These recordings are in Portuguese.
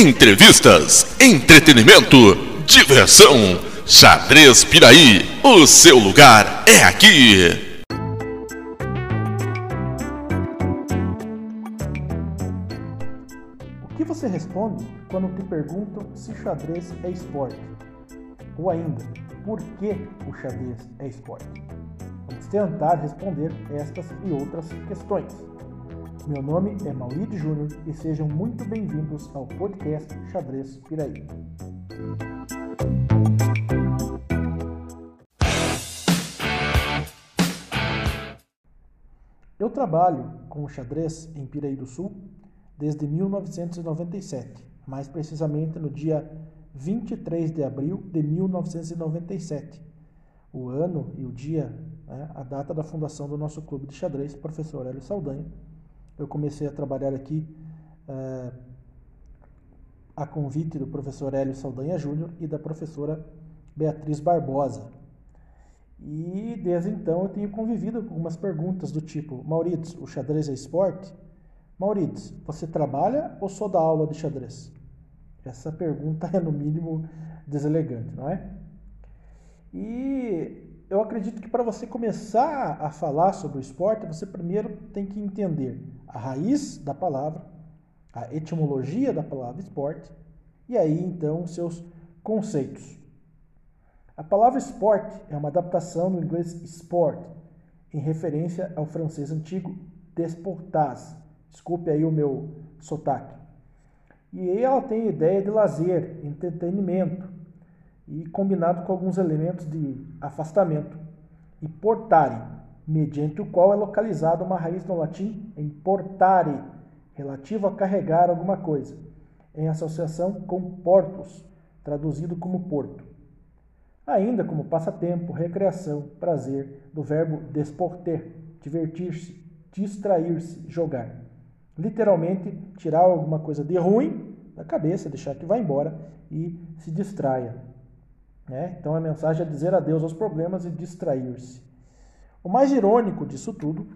Entrevistas, entretenimento, diversão. Xadrez Piraí, o seu lugar é aqui. O que você responde quando te perguntam se xadrez é esporte? Ou ainda, por que o xadrez é esporte? Vamos tentar responder estas e outras questões. Meu nome é Maurício Júnior e sejam muito bem-vindos ao podcast Xadrez Piraí. Eu trabalho com o xadrez em Piraí do Sul desde 1997, mais precisamente no dia 23 de abril de 1997, o ano e o dia, né, a data da fundação do nosso clube de xadrez, professor Hélio Saldanha. Eu comecei a trabalhar aqui é, a convite do professor Hélio Saldanha Júnior e da professora Beatriz Barbosa. E desde então eu tenho convivido com algumas perguntas do tipo: Maurício, o xadrez é esporte? Maurício, você trabalha ou só dá aula de xadrez? Essa pergunta é, no mínimo, deselegante, não é? E eu acredito que para você começar a falar sobre o esporte, você primeiro tem que entender a raiz da palavra, a etimologia da palavra esporte, e aí então seus conceitos. A palavra esporte é uma adaptação do inglês sport, em referência ao francês antigo desportaz. Desculpe aí o meu sotaque. E ela tem a ideia de lazer, entretenimento, e combinado com alguns elementos de afastamento. E portare, mediante o qual é localizada uma raiz no latim em portare, relativo a carregar alguma coisa, em associação com portus, traduzido como porto ainda como passatempo, recreação, prazer, do verbo desporter, divertir-se, distrair-se, jogar. Literalmente, tirar alguma coisa de ruim da cabeça, deixar que vá embora e se distraia. Né? Então a mensagem é dizer adeus aos problemas e distrair-se. O mais irônico disso tudo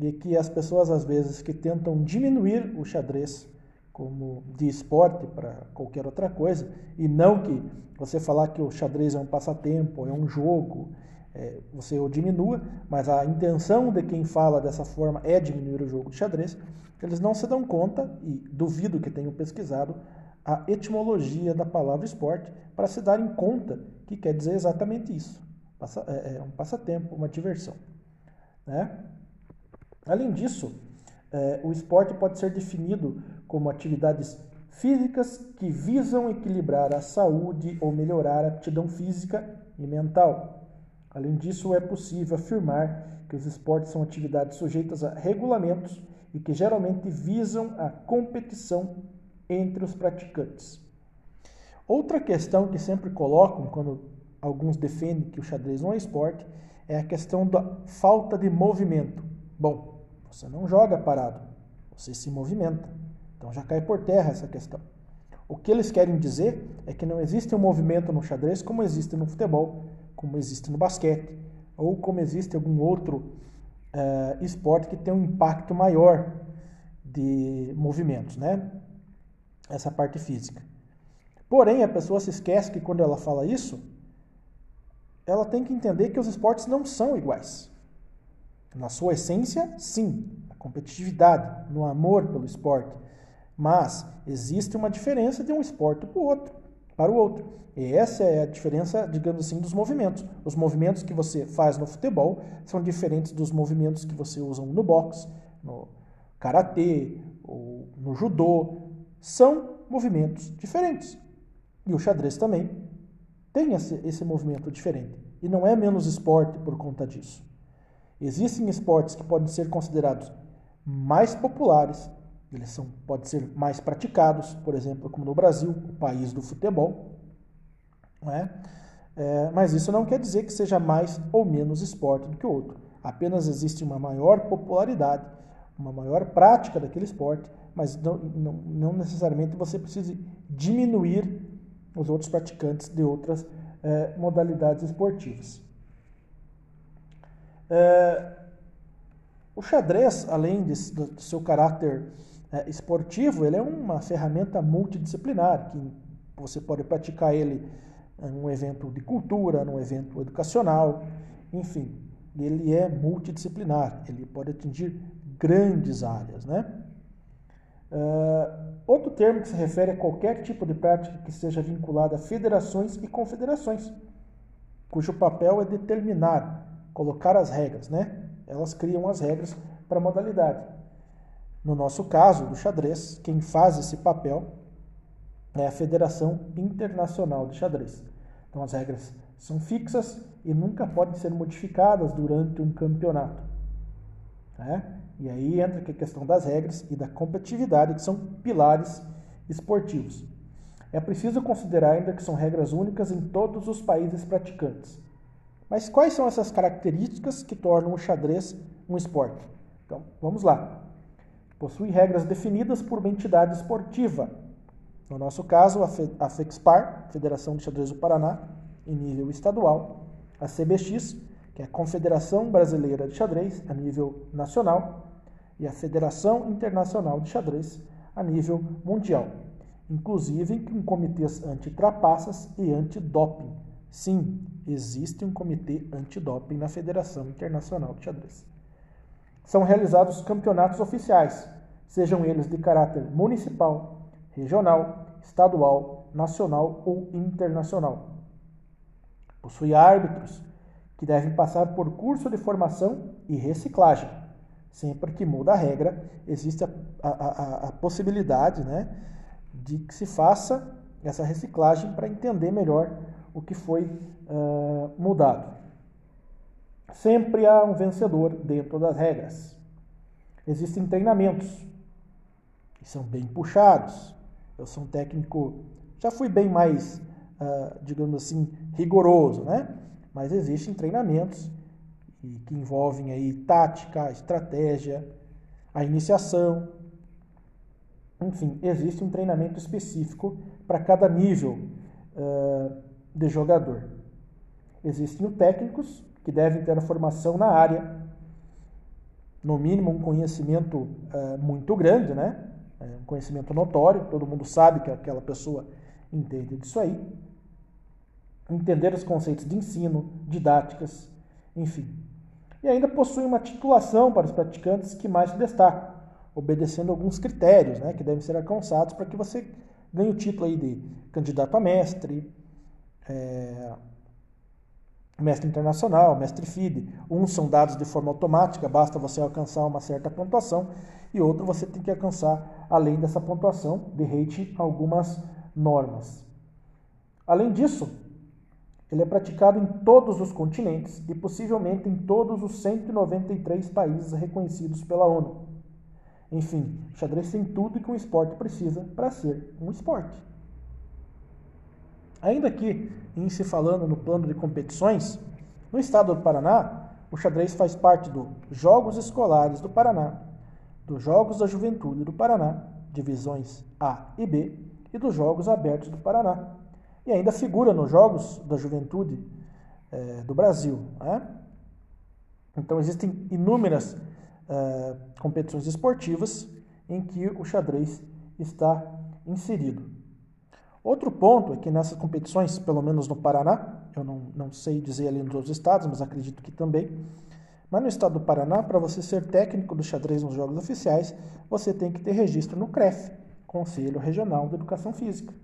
é que as pessoas, às vezes, que tentam diminuir o xadrez como de esporte para qualquer outra coisa, e não que você falar que o xadrez é um passatempo, é um jogo, é, você o diminua, mas a intenção de quem fala dessa forma é diminuir o jogo de xadrez, eles não se dão conta, e duvido que tenham pesquisado, a etimologia da palavra esporte para se darem conta que quer dizer exatamente isso. É, é um passatempo, uma diversão. Né? Além disso, é, o esporte pode ser definido como atividades físicas que visam equilibrar a saúde ou melhorar a aptidão física e mental. Além disso, é possível afirmar que os esportes são atividades sujeitas a regulamentos e que geralmente visam a competição entre os praticantes. Outra questão que sempre colocam quando alguns defendem que o xadrez não é esporte é a questão da falta de movimento. Bom, você não joga parado, você se movimenta. Então já cai por terra essa questão. O que eles querem dizer é que não existe um movimento no xadrez como existe no futebol, como existe no basquete, ou como existe algum outro uh, esporte que tem um impacto maior de movimentos, né? Essa parte física. Porém, a pessoa se esquece que quando ela fala isso, ela tem que entender que os esportes não são iguais. Na sua essência, sim, a competitividade, no amor pelo esporte, mas existe uma diferença de um esporte para o outro. Para o outro. E essa é a diferença, digamos assim, dos movimentos. Os movimentos que você faz no futebol são diferentes dos movimentos que você usa no boxe, no karatê no judô. São movimentos diferentes. E o xadrez também tem esse, esse movimento diferente. E não é menos esporte por conta disso. Existem esportes que podem ser considerados mais populares eles são, podem ser mais praticados, por exemplo, como no Brasil, o país do futebol. Não é? É, mas isso não quer dizer que seja mais ou menos esporte do que o outro. Apenas existe uma maior popularidade, uma maior prática daquele esporte, mas não, não, não necessariamente você precisa diminuir os outros praticantes de outras é, modalidades esportivas. É, o xadrez, além de, do seu caráter é, esportivo ele é uma ferramenta multidisciplinar que você pode praticar ele num evento de cultura, num evento educacional, enfim, ele é multidisciplinar, ele pode atingir grandes áreas, né? Uh, outro termo que se refere a qualquer tipo de prática que seja vinculada a federações e confederações, cujo papel é determinar, colocar as regras, né? Elas criam as regras para a modalidade. No nosso caso, do xadrez, quem faz esse papel é a Federação Internacional de Xadrez. Então as regras são fixas e nunca podem ser modificadas durante um campeonato. Né? E aí entra a questão das regras e da competitividade, que são pilares esportivos. É preciso considerar ainda que são regras únicas em todos os países praticantes. Mas quais são essas características que tornam o xadrez um esporte? Então, vamos lá. Possui regras definidas por uma entidade esportiva. No nosso caso, a FEXPAR, Federação de Xadrez do Paraná, em nível estadual, a CBX, que é a Confederação Brasileira de Xadrez, a nível nacional, e a Federação Internacional de Xadrez a nível mundial, inclusive com comitês anti-trapaças e anti-doping. Sim, existe um comitê antidoping na Federação Internacional de Xadrez. São realizados campeonatos oficiais, sejam eles de caráter municipal, regional, estadual, nacional ou internacional. Possui árbitros que devem passar por curso de formação e reciclagem Sempre que muda a regra, existe a, a, a, a possibilidade né, de que se faça essa reciclagem para entender melhor o que foi uh, mudado. Sempre há um vencedor dentro das regras. Existem treinamentos que são bem puxados. Eu sou um técnico, já fui bem mais, uh, digamos assim, rigoroso, né? Mas existem treinamentos e que envolvem aí tática, estratégia, a iniciação. Enfim, existe um treinamento específico para cada nível uh, de jogador. Existem os técnicos que devem ter a formação na área, no mínimo um conhecimento uh, muito grande, né? um conhecimento notório, todo mundo sabe que aquela pessoa entende disso aí. Entender os conceitos de ensino, didáticas, enfim, e ainda possui uma titulação para os praticantes que mais se destacam, obedecendo alguns critérios né, que devem ser alcançados para que você ganhe o título aí de candidato a mestre, é, mestre internacional, mestre FIDE. Uns são dados de forma automática, basta você alcançar uma certa pontuação, e outro você tem que alcançar, além dessa pontuação, de rate algumas normas. Além disso, ele é praticado em todos os continentes e possivelmente em todos os 193 países reconhecidos pela ONU. Enfim, o xadrez tem tudo que um esporte precisa para ser um esporte. Ainda que, em se falando no plano de competições, no estado do Paraná, o xadrez faz parte dos Jogos Escolares do Paraná, dos Jogos da Juventude do Paraná, divisões A e B, e dos Jogos Abertos do Paraná, e ainda figura nos Jogos da Juventude é, do Brasil. Né? Então existem inúmeras é, competições esportivas em que o xadrez está inserido. Outro ponto é que nessas competições, pelo menos no Paraná, eu não, não sei dizer ali nos outros estados, mas acredito que também, mas no estado do Paraná, para você ser técnico do xadrez nos jogos oficiais, você tem que ter registro no CREF, Conselho Regional de Educação Física.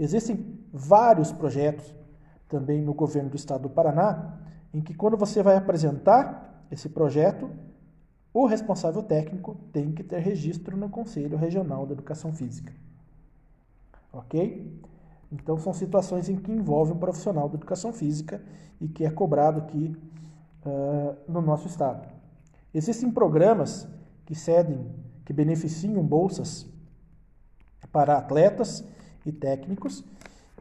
Existem vários projetos também no governo do estado do Paraná, em que quando você vai apresentar esse projeto, o responsável técnico tem que ter registro no Conselho Regional da Educação Física. Ok? Então são situações em que envolve um profissional da educação física e que é cobrado aqui uh, no nosso estado. Existem programas que cedem, que beneficiam bolsas para atletas e técnicos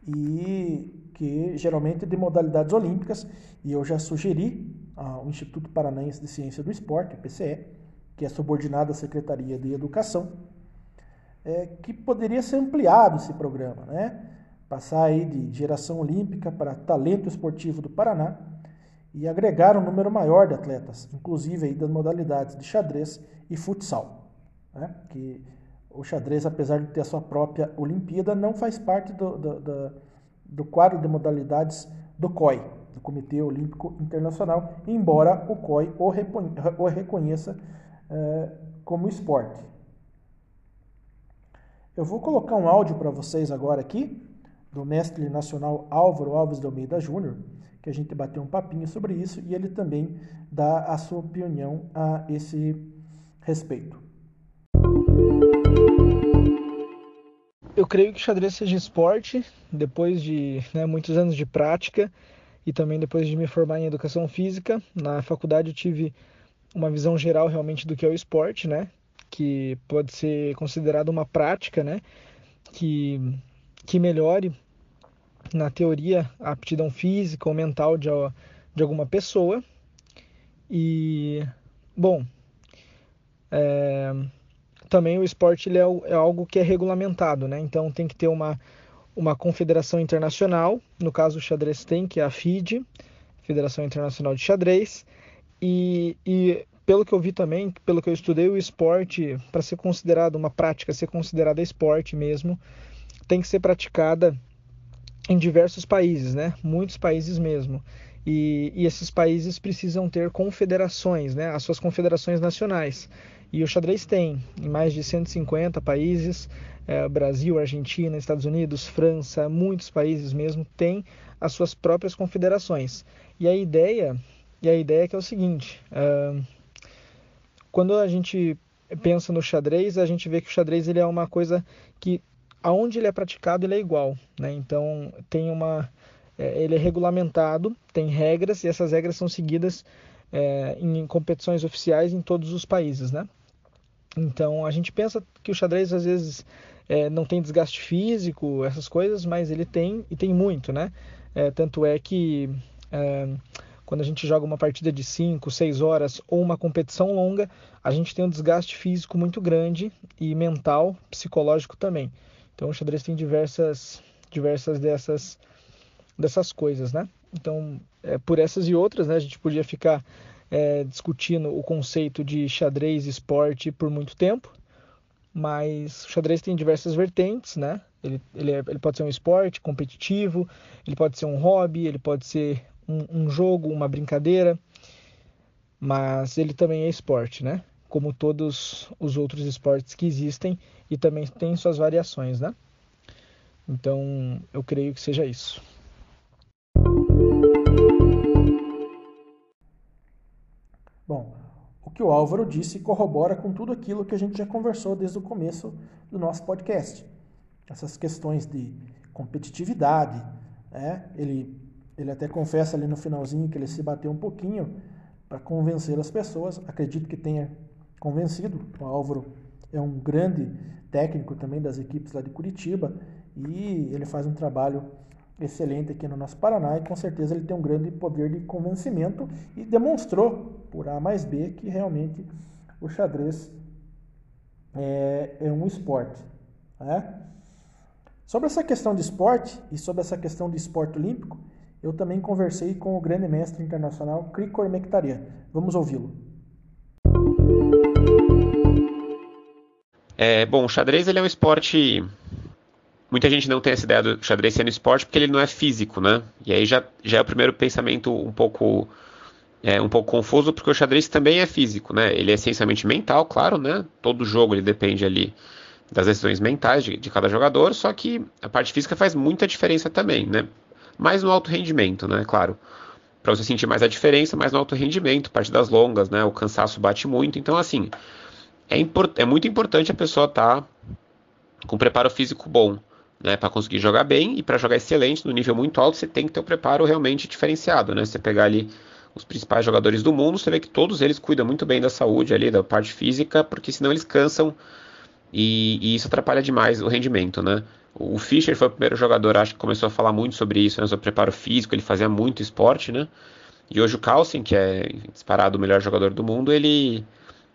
e que geralmente de modalidades olímpicas e eu já sugeri ao Instituto Paranaense de Ciência do Esporte, PCE, que é subordinado à Secretaria de Educação, é, que poderia ser ampliado esse programa, né? Passar aí de geração olímpica para talento esportivo do Paraná e agregaram um número maior de atletas, inclusive aí das modalidades de xadrez e futsal. Né? Que o xadrez, apesar de ter a sua própria Olimpíada, não faz parte do, do, do, do quadro de modalidades do COI, do Comitê Olímpico Internacional, embora o COI o, o reconheça eh, como esporte. Eu vou colocar um áudio para vocês agora aqui, do mestre nacional Álvaro Alves de Almeida Júnior, que a gente bateu um papinho sobre isso e ele também dá a sua opinião a esse respeito. Eu creio que xadrez seja esporte, depois de né, muitos anos de prática e também depois de me formar em educação física. Na faculdade eu tive uma visão geral realmente do que é o esporte, né? Que pode ser considerado uma prática, né? Que, que melhore na teoria a aptidão física ou mental de, de alguma pessoa. E, bom, é, também o esporte é, é, algo que é regulamentado, né? Então tem que ter uma, uma confederação internacional, no caso o xadrez tem, que é a FIDE, Federação Internacional de Xadrez, e, e pelo que eu vi também, pelo que eu estudei, o esporte, para ser considerado uma prática, ser considerada esporte mesmo, tem que ser praticada em diversos países, né? Muitos países mesmo. E, e, esses países precisam ter confederações, né? As suas confederações nacionais. E o xadrez tem em mais de 150 países, é, Brasil, Argentina, Estados Unidos, França, muitos países mesmo têm as suas próprias confederações. E a ideia, e a ideia é que é o seguinte: uh, quando a gente pensa no xadrez, a gente vê que o xadrez ele é uma coisa que aonde ele é praticado ele é igual, né? Então tem uma é, ele é regulamentado, tem regras e essas regras são seguidas é, em competições oficiais em todos os países, né? Então a gente pensa que o xadrez às vezes é, não tem desgaste físico, essas coisas, mas ele tem e tem muito, né? É, tanto é que é, quando a gente joga uma partida de 5, 6 horas ou uma competição longa, a gente tem um desgaste físico muito grande e mental, psicológico também. Então o xadrez tem diversas, diversas dessas, dessas coisas, né? Então, é, por essas e outras, né, a gente podia ficar é, discutindo o conceito de xadrez esporte por muito tempo, mas o xadrez tem diversas vertentes, né? Ele, ele, é, ele pode ser um esporte competitivo, ele pode ser um hobby, ele pode ser um, um jogo, uma brincadeira, mas ele também é esporte, né? Como todos os outros esportes que existem e também tem suas variações, né? Então, eu creio que seja isso. Bom, o que o Álvaro disse corrobora com tudo aquilo que a gente já conversou desde o começo do nosso podcast. Essas questões de competitividade, né? ele, ele até confessa ali no finalzinho que ele se bateu um pouquinho para convencer as pessoas. Acredito que tenha convencido. O Álvaro é um grande técnico também das equipes lá de Curitiba e ele faz um trabalho excelente aqui no nosso Paraná e com certeza ele tem um grande poder de convencimento e demonstrou por A mais B que realmente o xadrez é, é um esporte. Né? Sobre essa questão de esporte e sobre essa questão de esporte olímpico, eu também conversei com o grande mestre internacional Krikor Mekhtarian. Vamos ouvi-lo. É, bom, o xadrez ele é um esporte muita gente não tem essa ideia do xadrez sendo esporte porque ele não é físico, né? E aí já, já é o primeiro pensamento um pouco é, um pouco confuso porque o xadrez também é físico, né? Ele é essencialmente mental, claro, né? Todo jogo ele depende ali das decisões mentais de, de cada jogador, só que a parte física faz muita diferença também, né? Mais no alto rendimento, né? Claro. Para você sentir mais a diferença, mais no alto rendimento, partidas longas, né? O cansaço bate muito. Então, assim, é, é muito importante a pessoa estar tá com preparo físico bom né, para conseguir jogar bem e para jogar excelente no nível muito alto, você tem que ter um preparo realmente diferenciado, né? Você pegar ali os principais jogadores do mundo, você vê que todos eles cuidam muito bem da saúde ali, da parte física, porque senão eles cansam e, e isso atrapalha demais o rendimento, né? O Fischer foi o primeiro jogador, acho que começou a falar muito sobre isso, né, sobre preparo físico, ele fazia muito esporte, né? E hoje o Carlsen, que é disparado o melhor jogador do mundo, ele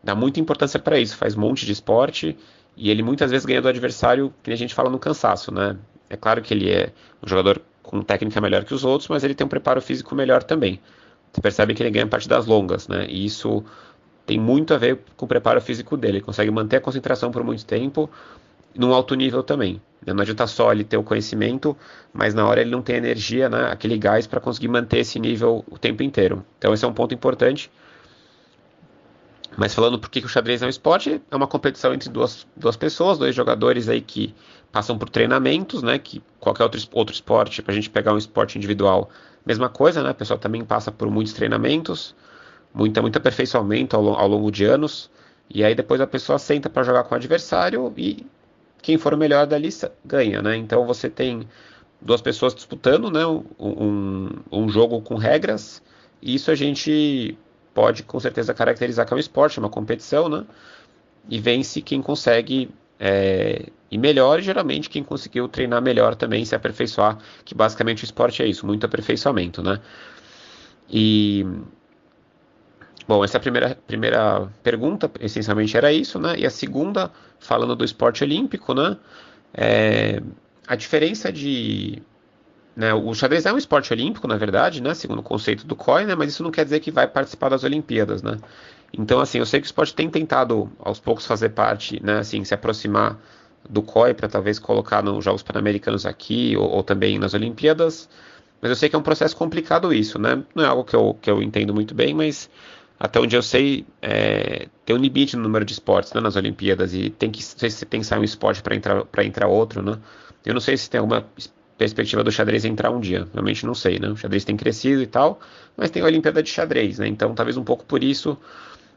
dá muita importância para isso, faz um monte de esporte e ele muitas vezes ganha do adversário, que a gente fala no cansaço, né? É claro que ele é um jogador com técnica melhor que os outros, mas ele tem um preparo físico melhor também. você percebe que ele ganha partidas longas, né? E isso tem muito a ver com o preparo físico dele. Ele consegue manter a concentração por muito tempo, num alto nível também. Né? Não adianta só ele ter o conhecimento, mas na hora ele não tem energia, né? aquele gás para conseguir manter esse nível o tempo inteiro. Então esse é um ponto importante. Mas falando por que o xadrez é um esporte, é uma competição entre duas, duas pessoas, dois jogadores aí que passam por treinamentos, né? Que qualquer outro, outro esporte, para a gente pegar um esporte individual, mesma coisa, né? O pessoal também passa por muitos treinamentos, muita, muito aperfeiçoamento ao, ao longo de anos. E aí depois a pessoa senta para jogar com o adversário e quem for o melhor da lista ganha, né? Então você tem duas pessoas disputando, né? Um, um, um jogo com regras. E isso a gente pode com certeza caracterizar que é um esporte, uma competição, né? E vence quem consegue é, ir melhor e geralmente quem conseguiu treinar melhor também, se aperfeiçoar, que basicamente o esporte é isso, muito aperfeiçoamento, né? E Bom, essa é a primeira, primeira pergunta, essencialmente era isso, né? E a segunda, falando do esporte olímpico, né? É, a diferença de né, o xadrez é um esporte olímpico, na verdade, né, segundo o conceito do COI, né, mas isso não quer dizer que vai participar das Olimpíadas, né? Então, assim, eu sei que o esporte tem tentado aos poucos fazer parte, né, assim, se aproximar do COI para talvez colocar nos Jogos Pan-Americanos aqui ou, ou, também nas Olimpíadas, mas eu sei que é um processo complicado isso, né? Não é algo que eu, que eu entendo muito bem, mas até onde eu sei, é, tem um limite no número de esportes né, nas Olimpíadas e tem que, não sei se tem que sair um esporte para entrar, entrar outro, né? Eu não sei se tem alguma perspectiva do xadrez entrar um dia. Realmente não sei, né? O xadrez tem crescido e tal, mas tem a Olimpíada de xadrez, né? Então, talvez um pouco por isso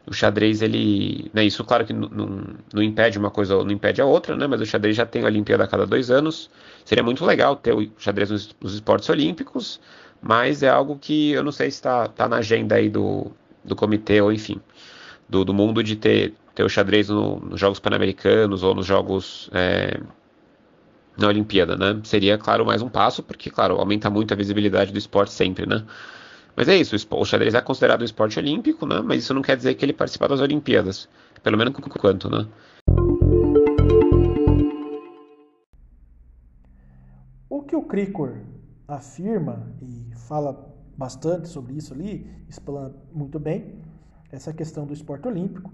o xadrez ele, né, isso claro que não, impede uma coisa ou não impede a outra, né, mas o xadrez já tem a Olimpíada a cada dois anos. Seria muito legal ter o xadrez nos, nos esportes olímpicos, mas é algo que eu não sei se está tá na agenda aí do, do comitê ou enfim do, do mundo de ter, ter o xadrez no, nos Jogos Pan-Americanos ou nos Jogos é, na Olimpíada, né? Seria, claro, mais um passo, porque, claro, aumenta muito a visibilidade do esporte sempre, né? Mas é isso, o xadrez é considerado um esporte olímpico, né? Mas isso não quer dizer que ele participa das Olimpíadas, pelo menos quanto, né? O que o Cricor afirma e fala bastante sobre isso ali, explana muito bem essa questão do esporte olímpico.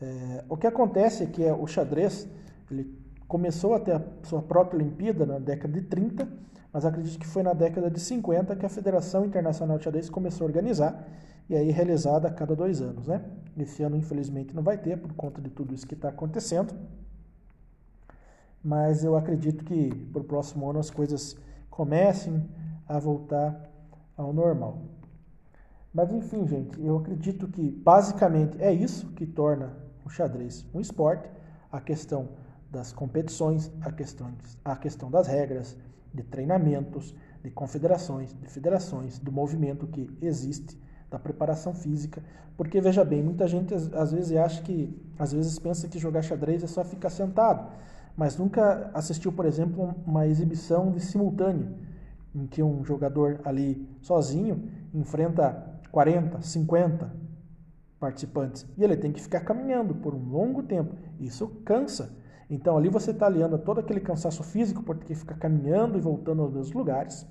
É, o que acontece é que é, o xadrez ele começou a ter a sua própria Olimpíada na década de 30, mas acredito que foi na década de 50 que a Federação Internacional de Xadrez começou a organizar e aí realizada a cada dois anos. Né? Esse ano, infelizmente, não vai ter por conta de tudo isso que está acontecendo, mas eu acredito que para o próximo ano as coisas comecem a voltar ao normal. Mas enfim, gente, eu acredito que basicamente é isso que torna o xadrez um esporte, a questão das competições, a questão, a questão das regras, de treinamentos, de confederações, de federações, do movimento que existe, da preparação física, porque veja bem, muita gente às vezes acha que, às vezes pensa que jogar xadrez é só ficar sentado, mas nunca assistiu, por exemplo, uma exibição de simultâneo, em que um jogador ali sozinho enfrenta 40, 50 participantes e ele tem que ficar caminhando por um longo tempo. Isso cansa. Então ali você está aliando todo aquele cansaço físico por ter que ficar caminhando e voltando aos mesmos lugares,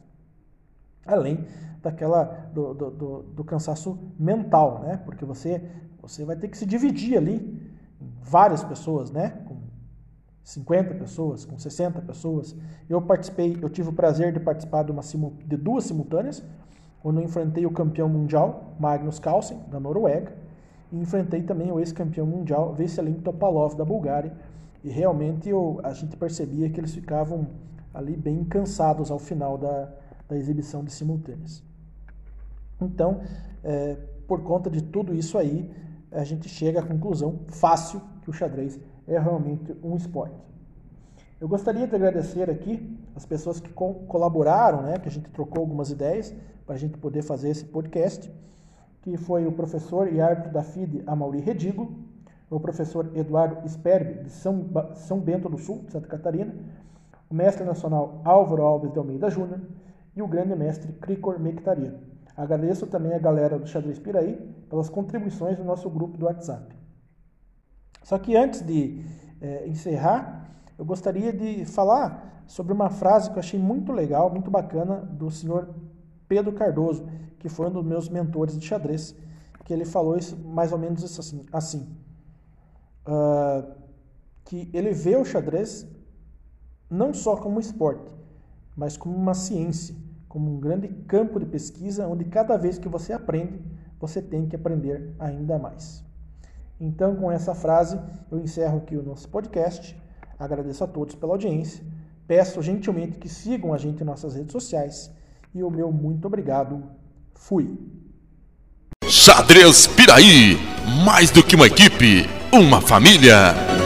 além daquela do, do, do, do, cansaço mental, né? Porque você você vai ter que se dividir ali em várias pessoas, né? Com 50 pessoas, com 60 pessoas. Eu participei, eu tive o prazer de participar de, uma, de duas simultâneas, quando eu enfrentei o campeão mundial Magnus Carlsen da Noruega e enfrentei também o ex-campeão mundial Veselin Topalov da Bulgária e realmente eu, a gente percebia que eles ficavam ali bem cansados ao final da, da exibição de simultâneas. Então, é, por conta de tudo isso aí, a gente chega à conclusão fácil que o xadrez é realmente um esporte. Eu gostaria de agradecer aqui as pessoas que co colaboraram, né, que a gente trocou algumas ideias para a gente poder fazer esse podcast, que foi o professor e árbitro da FIDE, Amauri Redigo, o professor Eduardo Sperbi, de São, São Bento do Sul, Santa Catarina, o mestre nacional Álvaro Alves de Almeida Júnior e o grande mestre Cricor Mectaria. Agradeço também a galera do Xadrez Piraí pelas contribuições no nosso grupo do WhatsApp. Só que antes de é, encerrar, eu gostaria de falar sobre uma frase que eu achei muito legal, muito bacana, do senhor Pedro Cardoso, que foi um dos meus mentores de xadrez, que ele falou isso mais ou menos assim, assim uh, que ele vê o xadrez não só como esporte, mas como uma ciência, como um grande campo de pesquisa onde cada vez que você aprende, você tem que aprender ainda mais. Então, com essa frase, eu encerro aqui o nosso podcast. Agradeço a todos pela audiência. Peço gentilmente que sigam a gente em nossas redes sociais. E o meu muito obrigado. Fui. Xadrez Piraí, mais do que uma equipe, uma família.